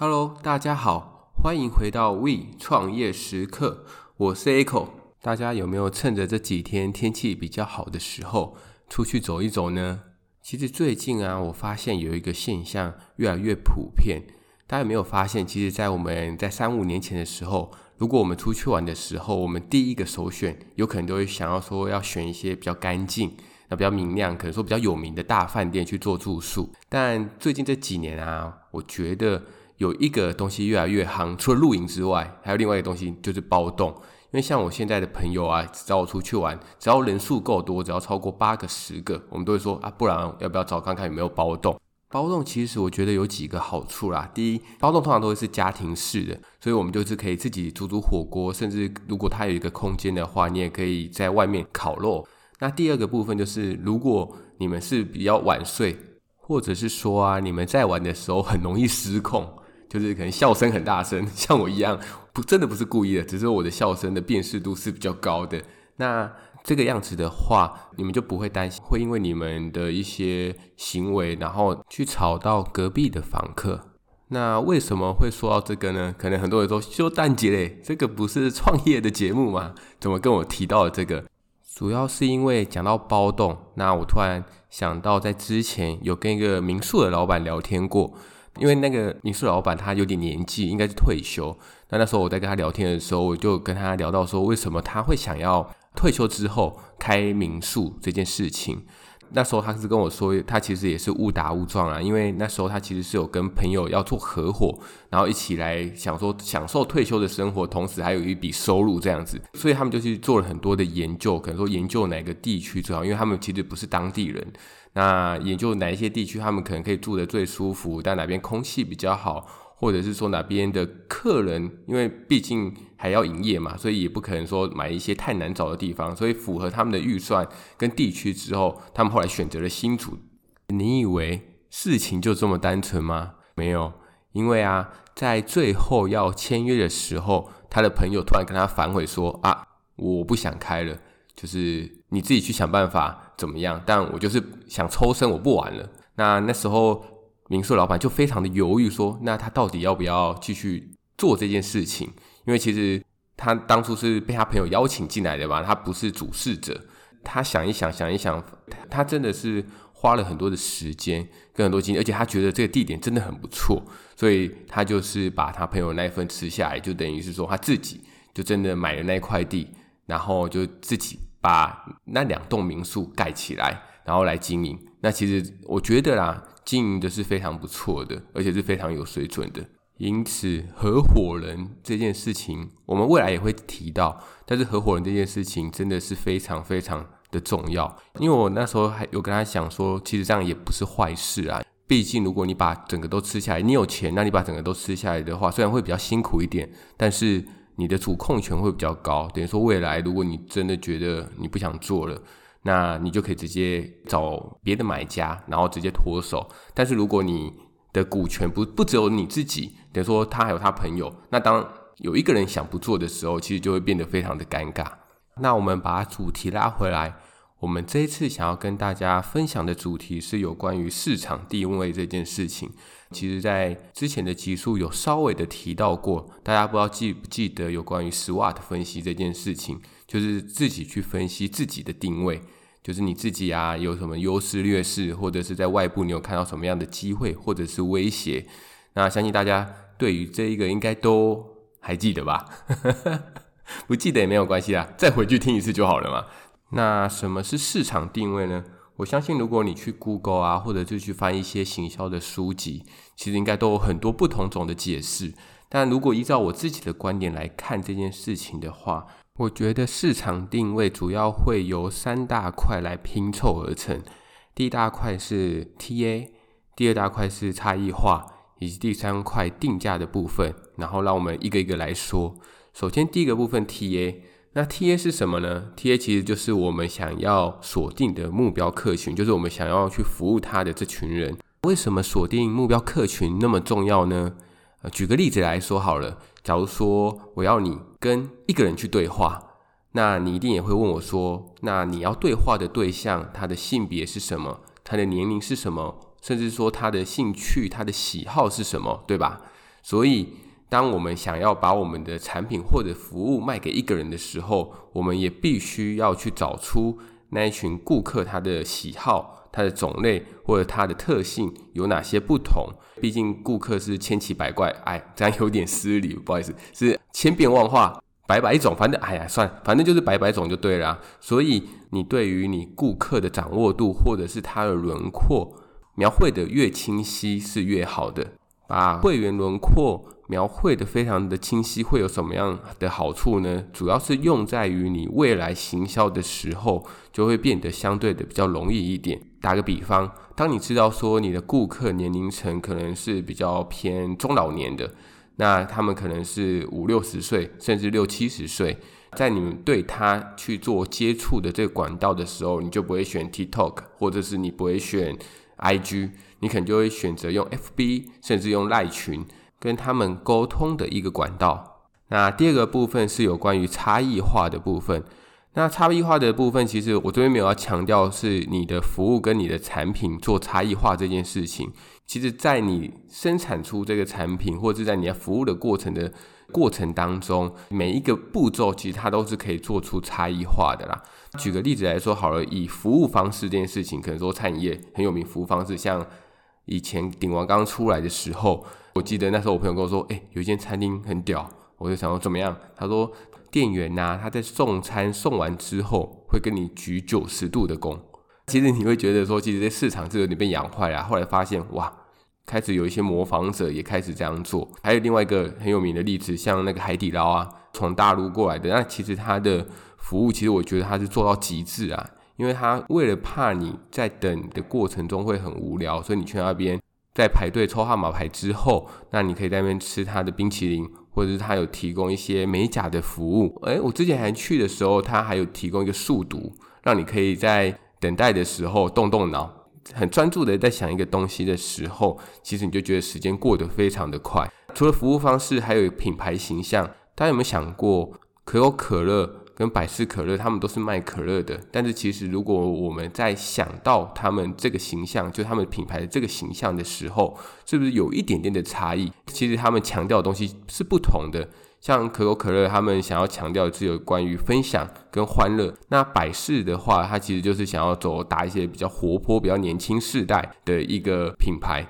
Hello，大家好，欢迎回到 We 创业时刻，我是 Echo。大家有没有趁着这几天天气比较好的时候出去走一走呢？其实最近啊，我发现有一个现象越来越普遍。大家有没有发现，其实，在我们在三五年前的时候，如果我们出去玩的时候，我们第一个首选有可能都会想要说要选一些比较干净、那比较明亮，可能说比较有名的大饭店去做住宿。但最近这几年啊，我觉得。有一个东西越来越夯，除了露营之外，还有另外一个东西就是包栋。因为像我现在的朋友啊，找我出去玩，只要人数够多，只要超过八个、十个，我们都会说啊，不然要不要找看看有没有包栋？包栋其实我觉得有几个好处啦。第一，包栋通常都会是家庭式的，所以我们就是可以自己煮煮火锅，甚至如果它有一个空间的话，你也可以在外面烤肉。那第二个部分就是，如果你们是比较晚睡，或者是说啊，你们在玩的时候很容易失控。就是可能笑声很大声，像我一样，不真的不是故意的，只是我的笑声的辨识度是比较高的。那这个样子的话，你们就不会担心会因为你们的一些行为，然后去吵到隔壁的房客。那为什么会说到这个呢？可能很多人说修蛋姐嘞，这个不是创业的节目吗？怎么跟我提到了这个？主要是因为讲到包栋，那我突然想到在之前有跟一个民宿的老板聊天过。因为那个民宿老板他有点年纪，应该是退休。那那时候我在跟他聊天的时候，我就跟他聊到说，为什么他会想要退休之后开民宿这件事情。那时候他是跟我说，他其实也是误打误撞啊，因为那时候他其实是有跟朋友要做合伙，然后一起来想说享受退休的生活，同时还有一笔收入这样子。所以他们就去做了很多的研究，可能说研究哪个地区最好，因为他们其实不是当地人。那研究哪一些地区他们可能可以住得最舒服，但哪边空气比较好，或者是说哪边的客人，因为毕竟还要营业嘛，所以也不可能说买一些太难找的地方，所以符合他们的预算跟地区之后，他们后来选择了新竹。你以为事情就这么单纯吗？没有，因为啊，在最后要签约的时候，他的朋友突然跟他反悔说啊，我不想开了。就是你自己去想办法怎么样，但我就是想抽身，我不玩了。那那时候民宿老板就非常的犹豫，说：“那他到底要不要继续做这件事情？因为其实他当初是被他朋友邀请进来的吧，他不是主事者。他想一想，想一想，他真的是花了很多的时间跟很多精力，而且他觉得这个地点真的很不错，所以他就是把他朋友那一份吃下来，就等于是说他自己就真的买了那块地，然后就自己。”把那两栋民宿盖起来，然后来经营。那其实我觉得啦，经营的是非常不错的，而且是非常有水准的。因此，合伙人这件事情，我们未来也会提到。但是，合伙人这件事情真的是非常非常的重要。因为我那时候还有跟他讲说，其实这样也不是坏事啊。毕竟，如果你把整个都吃下来，你有钱，那你把整个都吃下来的话，虽然会比较辛苦一点，但是。你的主控权会比较高，等于说未来如果你真的觉得你不想做了，那你就可以直接找别的买家，然后直接脱手。但是如果你的股权不不只有你自己，等于说他还有他朋友，那当有一个人想不做的时候，其实就会变得非常的尴尬。那我们把主题拉回来。我们这一次想要跟大家分享的主题是有关于市场定位这件事情。其实，在之前的集数有稍微的提到过，大家不知道记不记得有关于 SWOT 分析这件事情，就是自己去分析自己的定位，就是你自己啊有什么优势劣势，或者是在外部你有看到什么样的机会或者是威胁。那相信大家对于这一个应该都还记得吧？不记得也没有关系啦，再回去听一次就好了嘛。那什么是市场定位呢？我相信，如果你去 Google 啊，或者就去翻一些行销的书籍，其实应该都有很多不同种的解释。但如果依照我自己的观点来看这件事情的话，我觉得市场定位主要会由三大块来拼凑而成。第一大块是 TA，第二大块是差异化，以及第三块定价的部分。然后让我们一个一个来说。首先，第一个部分 TA。那 TA 是什么呢？TA 其实就是我们想要锁定的目标客群，就是我们想要去服务他的这群人。为什么锁定目标客群那么重要呢？呃，举个例子来说好了，假如说我要你跟一个人去对话，那你一定也会问我说，那你要对话的对象，他的性别是什么？他的年龄是什么？甚至说他的兴趣、他的喜好是什么？对吧？所以，当我们想要把我们的产品或者服务卖给一个人的时候，我们也必须要去找出那一群顾客他的喜好、他的种类或者他的特性有哪些不同。毕竟顾客是千奇百怪，哎，这样有点失礼，不好意思，是千变万化。百百种，反正哎呀，算，反正就是百百种就对了。所以你对于你顾客的掌握度，或者是他的轮廓描绘的越清晰是越好的。把会员轮廓描绘的非常的清晰，会有什么样的好处呢？主要是用在于你未来行销的时候，就会变得相对的比较容易一点。打个比方，当你知道说你的顾客年龄层可能是比较偏中老年的。那他们可能是五六十岁，甚至六七十岁，在你们对他去做接触的这个管道的时候，你就不会选 TikTok，或者是你不会选 IG，你可能就会选择用 FB，甚至用赖群跟他们沟通的一个管道。那第二个部分是有关于差异化的部分。那差异化的部分，其实我这边没有要强调是你的服务跟你的产品做差异化这件事情。其实，在你生产出这个产品，或者是在你的服务的过程的过程当中，每一个步骤其实它都是可以做出差异化的啦。举个例子来说好了，以服务方式这件事情，可能说餐饮业很有名服务方式，像以前鼎王刚出来的时候，我记得那时候我朋友跟我说，哎，有一间餐厅很屌，我就想说怎么样？他说店员呐，他在送餐送完之后，会跟你鞠九十度的躬。其实你会觉得说，其实这市场是有点被养坏了。后来发现，哇，开始有一些模仿者也开始这样做。还有另外一个很有名的例子，像那个海底捞啊，从大陆过来的。那其实它的服务，其实我觉得它是做到极致啊，因为他为了怕你在等的过程中会很无聊，所以你去那边在排队抽号码牌之后，那你可以在那边吃它的冰淇淋，或者是它有提供一些美甲的服务。诶，我之前还去的时候，它还有提供一个速读，让你可以在等待的时候，动动脑，很专注的在想一个东西的时候，其实你就觉得时间过得非常的快。除了服务方式，还有品牌形象。大家有没有想过，可口可乐跟百事可乐，他们都是卖可乐的，但是其实如果我们在想到他们这个形象，就他们品牌的这个形象的时候，是不是有一点点的差异？其实他们强调的东西是不同的。像可口可乐，他们想要强调的是有关于分享跟欢乐。那百事的话，它其实就是想要走打一些比较活泼、比较年轻世代的一个品牌。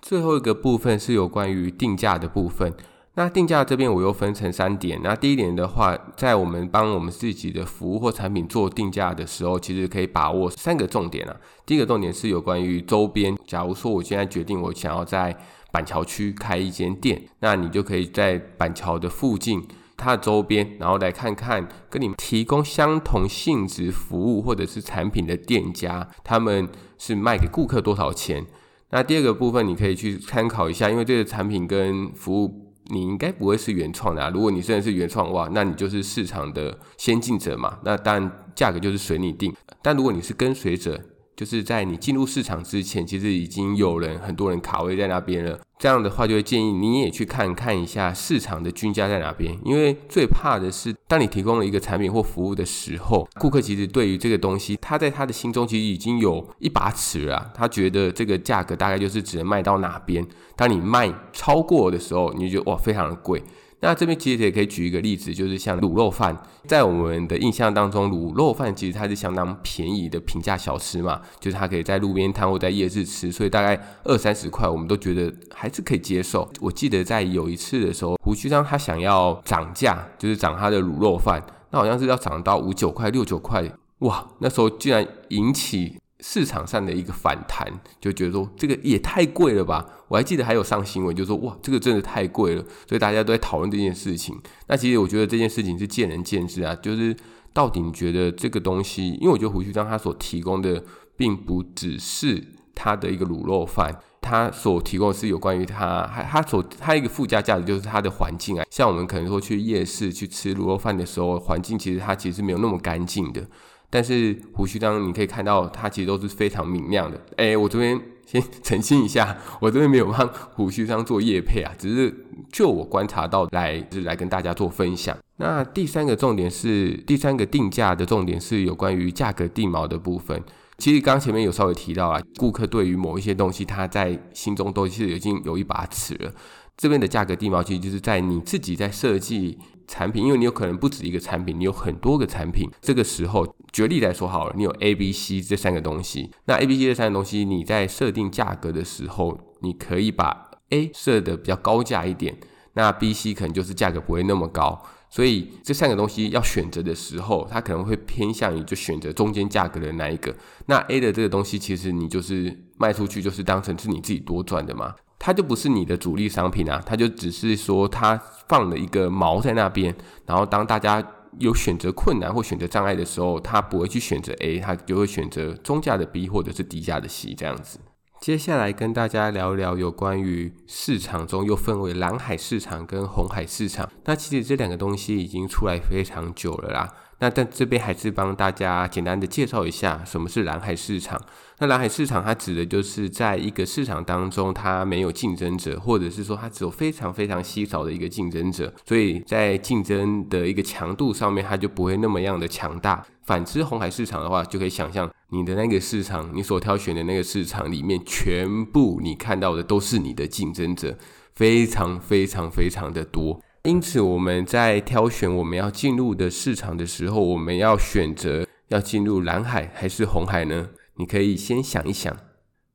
最后一个部分是有关于定价的部分。那定价这边我又分成三点。那第一点的话，在我们帮我们自己的服务或产品做定价的时候，其实可以把握三个重点啊。第一个重点是有关于周边。假如说我现在决定我想要在板桥区开一间店，那你就可以在板桥的附近，它的周边，然后来看看跟你们提供相同性质服务或者是产品的店家，他们是卖给顾客多少钱？那第二个部分你可以去参考一下，因为这个产品跟服务你应该不会是原创的啊。如果你真的是原创哇，那你就是市场的先进者嘛，那当然价格就是随你定。但如果你是跟随者，就是在你进入市场之前，其实已经有人很多人卡位在那边了。这样的话，就会建议你也去看看一下市场的均价在哪边。因为最怕的是，当你提供了一个产品或服务的时候，顾客其实对于这个东西，他在他的心中其实已经有一把尺了。他觉得这个价格大概就是只能卖到哪边。当你卖超过的时候，你就觉得哇，非常的贵。那这边其实也可以举一个例子，就是像卤肉饭，在我们的印象当中，卤肉饭其实它是相当便宜的平价小吃嘛，就是它可以在路边摊或在夜市吃，所以大概二三十块，我们都觉得还是可以接受。我记得在有一次的时候，胡须章他想要涨价，就是涨他的卤肉饭，那好像是要涨到五九块、六九块，哇，那时候竟然引起。市场上的一个反弹，就觉得说这个也太贵了吧？我还记得还有上新闻，就说哇，这个真的太贵了，所以大家都在讨论这件事情。那其实我觉得这件事情是见仁见智啊，就是到底你觉得这个东西，因为我觉得胡须章他所提供的，并不只是他的一个卤肉饭，他所提供的是有关于他，还他所他一个附加价值就是他的环境啊。像我们可能说去夜市去吃卤肉饭的时候，环境其实它其实没有那么干净的。但是胡须章，你可以看到它其实都是非常明亮的。哎、我这边先澄清一下，我这边没有帮胡须章做业配啊，只是就我观察到来，就是来跟大家做分享。那第三个重点是，第三个定价的重点是有关于价格定毛的部分。其实刚前面有稍微提到啊，顾客对于某一些东西，他在心中都是已经有一把尺了。这边的价格地毛其实就是在你自己在设计产品，因为你有可能不止一个产品，你有很多个产品。这个时候，举例来说好了，你有 A、B、C 这三个东西，那 A、B、C 这三个东西，你在设定价格的时候，你可以把 A 设的比较高价一点，那 B、C 可能就是价格不会那么高。所以这三个东西要选择的时候，它可能会偏向于就选择中间价格的那一个。那 A 的这个东西，其实你就是卖出去，就是当成是你自己多赚的嘛。它就不是你的主力商品啊，它就只是说它放了一个锚在那边，然后当大家有选择困难或选择障碍的时候，它不会去选择 A，它就会选择中价的 B 或者是低价的 C 这样子。接下来跟大家聊聊有关于市场中又分为蓝海市场跟红海市场。那其实这两个东西已经出来非常久了啦。那但这边还是帮大家简单的介绍一下什么是蓝海市场。那蓝海市场它指的就是在一个市场当中，它没有竞争者，或者是说它只有非常非常稀少的一个竞争者，所以在竞争的一个强度上面，它就不会那么样的强大。反之，红海市场的话，就可以想象你的那个市场，你所挑选的那个市场里面，全部你看到的都是你的竞争者，非常非常非常的多。因此，我们在挑选我们要进入的市场的时候，我们要选择要进入蓝海还是红海呢？你可以先想一想。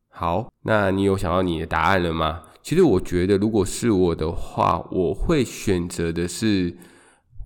好，那你有想到你的答案了吗？其实我觉得，如果是我的话，我会选择的是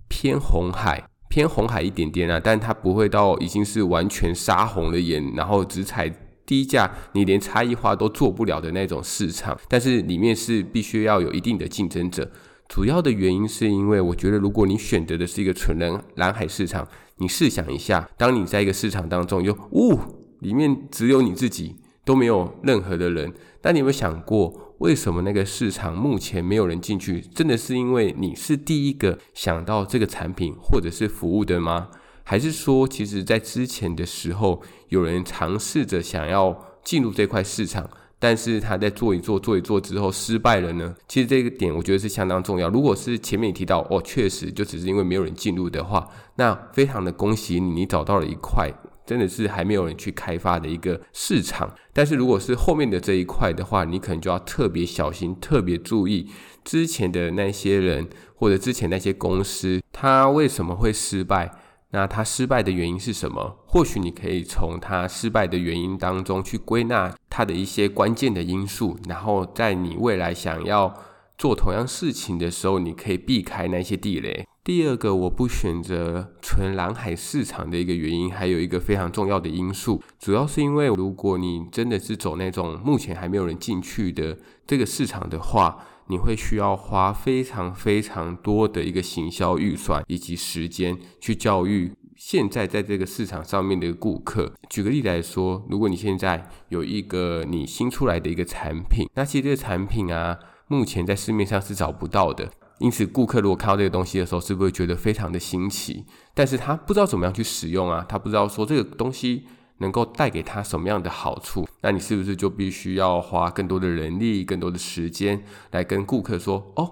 偏红海，偏红海一点点啊，但它不会到已经是完全杀红了眼，然后只采低价，你连差异化都做不了的那种市场。但是里面是必须要有一定的竞争者。主要的原因是因为我觉得，如果你选择的是一个纯蓝蓝海市场，你试想一下，当你在一个市场当中，有呜，里面只有你自己，都没有任何的人，但你有没有想过，为什么那个市场目前没有人进去？真的是因为你是第一个想到这个产品或者是服务的吗？还是说，其实在之前的时候，有人尝试着想要进入这块市场？但是他在做一做做一做之后失败了呢？其实这个点我觉得是相当重要。如果是前面你提到哦，确实就只是因为没有人进入的话，那非常的恭喜你，你找到了一块真的是还没有人去开发的一个市场。但是如果是后面的这一块的话，你可能就要特别小心，特别注意之前的那些人或者之前那些公司，他为什么会失败？那他失败的原因是什么？或许你可以从他失败的原因当中去归纳他的一些关键的因素，然后在你未来想要做同样事情的时候，你可以避开那些地雷。第二个，我不选择纯蓝海市场的一个原因，还有一个非常重要的因素，主要是因为如果你真的是走那种目前还没有人进去的这个市场的话。你会需要花非常非常多的一个行销预算以及时间去教育现在在这个市场上面的顾客。举个例来说，如果你现在有一个你新出来的一个产品，那其实这个产品啊，目前在市面上是找不到的。因此，顾客如果看到这个东西的时候，是不是觉得非常的新奇？但是他不知道怎么样去使用啊，他不知道说这个东西。能够带给他什么样的好处？那你是不是就必须要花更多的人力、更多的时间来跟顾客说：“哦，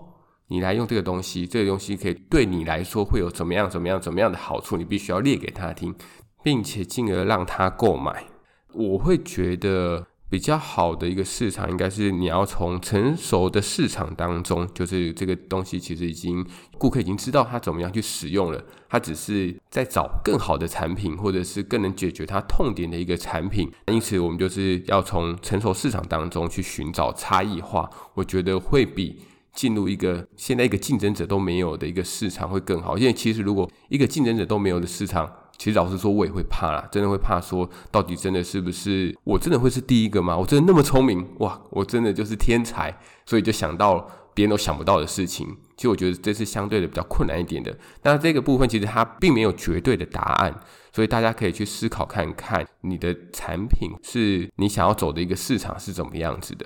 你来用这个东西，这个东西可以对你来说会有怎么样、怎么样、怎么样的好处？”你必须要列给他听，并且进而让他购买。我会觉得。比较好的一个市场，应该是你要从成熟的市场当中，就是这个东西其实已经顾客已经知道他怎么样去使用了，他只是在找更好的产品，或者是更能解决他痛点的一个产品。因此，我们就是要从成熟市场当中去寻找差异化，我觉得会比进入一个现在一个竞争者都没有的一个市场会更好。因为其实如果一个竞争者都没有的市场，其实老实说，我也会怕啦，真的会怕说，到底真的是不是我真的会是第一个吗？我真的那么聪明哇？我真的就是天才，所以就想到别人都想不到的事情。其实我觉得这是相对的比较困难一点的。那这个部分其实它并没有绝对的答案，所以大家可以去思考看看，你的产品是你想要走的一个市场是怎么样子的。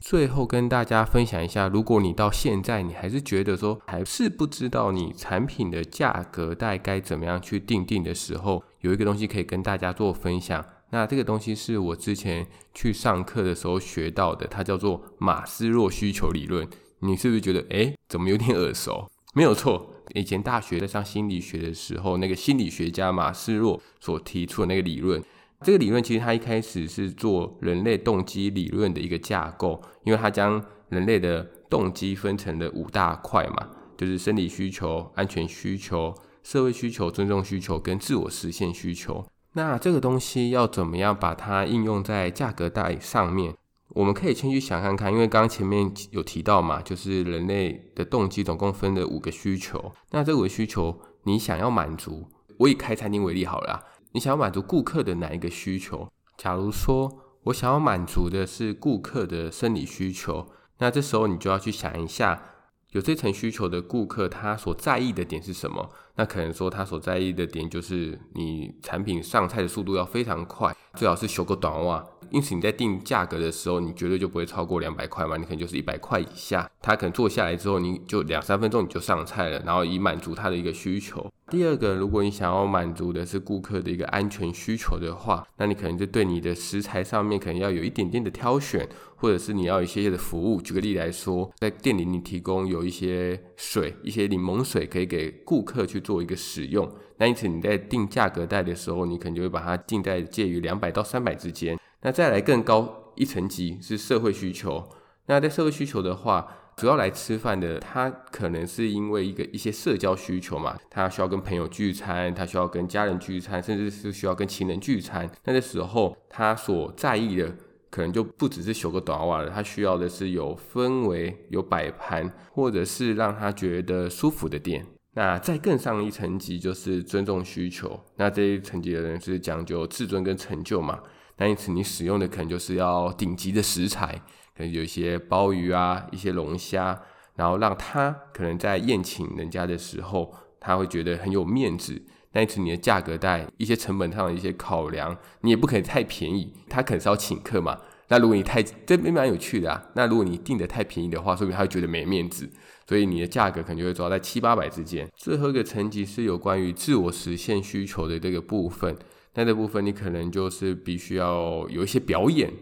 最后跟大家分享一下，如果你到现在你还是觉得说还是不知道你产品的价格带该怎么样去定定的时候，有一个东西可以跟大家做分享。那这个东西是我之前去上课的时候学到的，它叫做马斯洛需求理论。你是不是觉得诶，怎么有点耳熟？没有错，以前大学在上心理学的时候，那个心理学家马斯洛所提出的那个理论。这个理论其实它一开始是做人类动机理论的一个架构，因为它将人类的动机分成了五大块嘛，就是生理需求、安全需求、社会需求、尊重需求跟自我实现需求。那这个东西要怎么样把它应用在价格带上面？我们可以先去想看看，因为刚刚前面有提到嘛，就是人类的动机总共分了五个需求。那这五个需求你想要满足，我以开餐厅为例好了啦，你想要满足顾客的哪一个需求？假如说我想要满足的是顾客的生理需求，那这时候你就要去想一下。有这层需求的顾客，他所在意的点是什么？那可能说他所在意的点就是你产品上菜的速度要非常快，最好是修个短袜。因此你在定价格的时候，你绝对就不会超过两百块嘛，你可能就是一百块以下。他可能坐下来之后，你就两三分钟你就上菜了，然后以满足他的一个需求。第二个，如果你想要满足的是顾客的一个安全需求的话，那你可能就对你的食材上面可能要有一点点的挑选，或者是你要一些些的服务。举个例来说，在店里你提供有一些水，一些柠檬水可以给顾客去做一个使用。那因此你在定价格带的时候，你可能就会把它定在介于两百到三百之间。那再来更高一层级是社会需求。那在社会需求的话，主要来吃饭的，他可能是因为一个一些社交需求嘛，他需要跟朋友聚餐，他需要跟家人聚餐，甚至是需要跟情人聚餐。那这时候，他所在意的可能就不只是修个短袜了，他需要的是有氛围、有摆盘，或者是让他觉得舒服的店。那再更上一层级就是尊重需求。那这一层级的人是讲究自尊跟成就嘛，那因此你使用的可能就是要顶级的食材。可能有一些鲍鱼啊，一些龙虾，然后让他可能在宴请人家的时候，他会觉得很有面子。但是你的价格带一些成本上的一些考量，你也不可以太便宜，他可能是要请客嘛。那如果你太这边蛮有趣的啊，那如果你定的太便宜的话，说明他会觉得没面子，所以你的价格可能就会抓在七八百之间。最后一个层级是有关于自我实现需求的这个部分，那这部分你可能就是必须要有一些表演。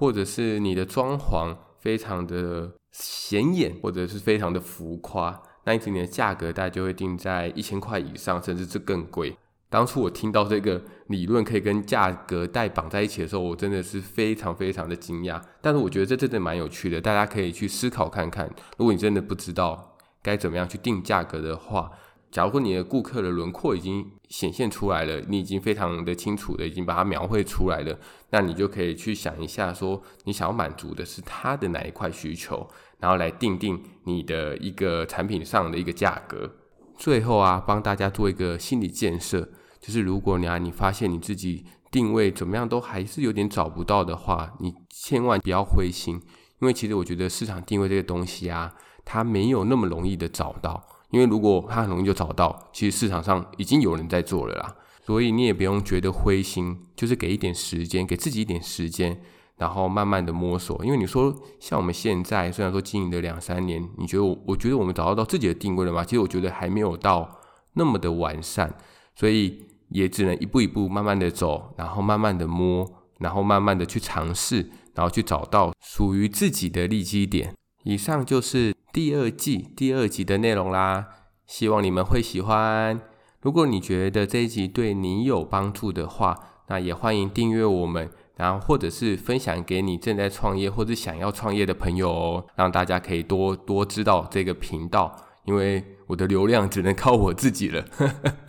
或者是你的装潢非常的显眼，或者是非常的浮夸，那因此你的价格大概就会定在一千块以上，甚至是更贵。当初我听到这个理论可以跟价格带绑在一起的时候，我真的是非常非常的惊讶。但是我觉得这真的蛮有趣的，大家可以去思考看看。如果你真的不知道该怎么样去定价格的话，假如说你的顾客的轮廓已经显现出来了，你已经非常的清楚的已经把它描绘出来了，那你就可以去想一下，说你想要满足的是他的哪一块需求，然后来定定你的一个产品上的一个价格。最后啊，帮大家做一个心理建设，就是如果你啊你发现你自己定位怎么样都还是有点找不到的话，你千万不要灰心，因为其实我觉得市场定位这个东西啊，它没有那么容易的找到。因为如果他很容易就找到，其实市场上已经有人在做了啦，所以你也不用觉得灰心，就是给一点时间，给自己一点时间，然后慢慢的摸索。因为你说像我们现在虽然说经营了两三年，你觉得我我觉得我们找到到自己的定位了吗？其实我觉得还没有到那么的完善，所以也只能一步一步慢慢的走，然后慢慢的摸，然后慢慢的去尝试，然后去找到属于自己的利基点。以上就是第二季第二集的内容啦，希望你们会喜欢。如果你觉得这一集对你有帮助的话，那也欢迎订阅我们，然后或者是分享给你正在创业或者想要创业的朋友哦，让大家可以多多知道这个频道。因为我的流量只能靠我自己了。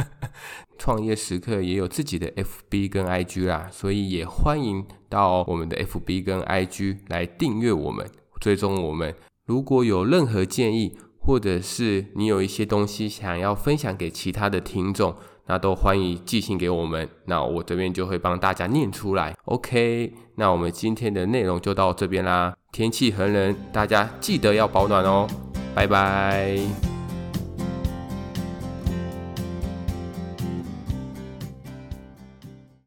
创业时刻也有自己的 FB 跟 IG 啦，所以也欢迎到我们的 FB 跟 IG 来订阅我们。追踪我们，如果有任何建议，或者是你有一些东西想要分享给其他的听众，那都欢迎寄信给我们，那我这边就会帮大家念出来。OK，那我们今天的内容就到这边啦。天气很冷，大家记得要保暖哦。拜拜。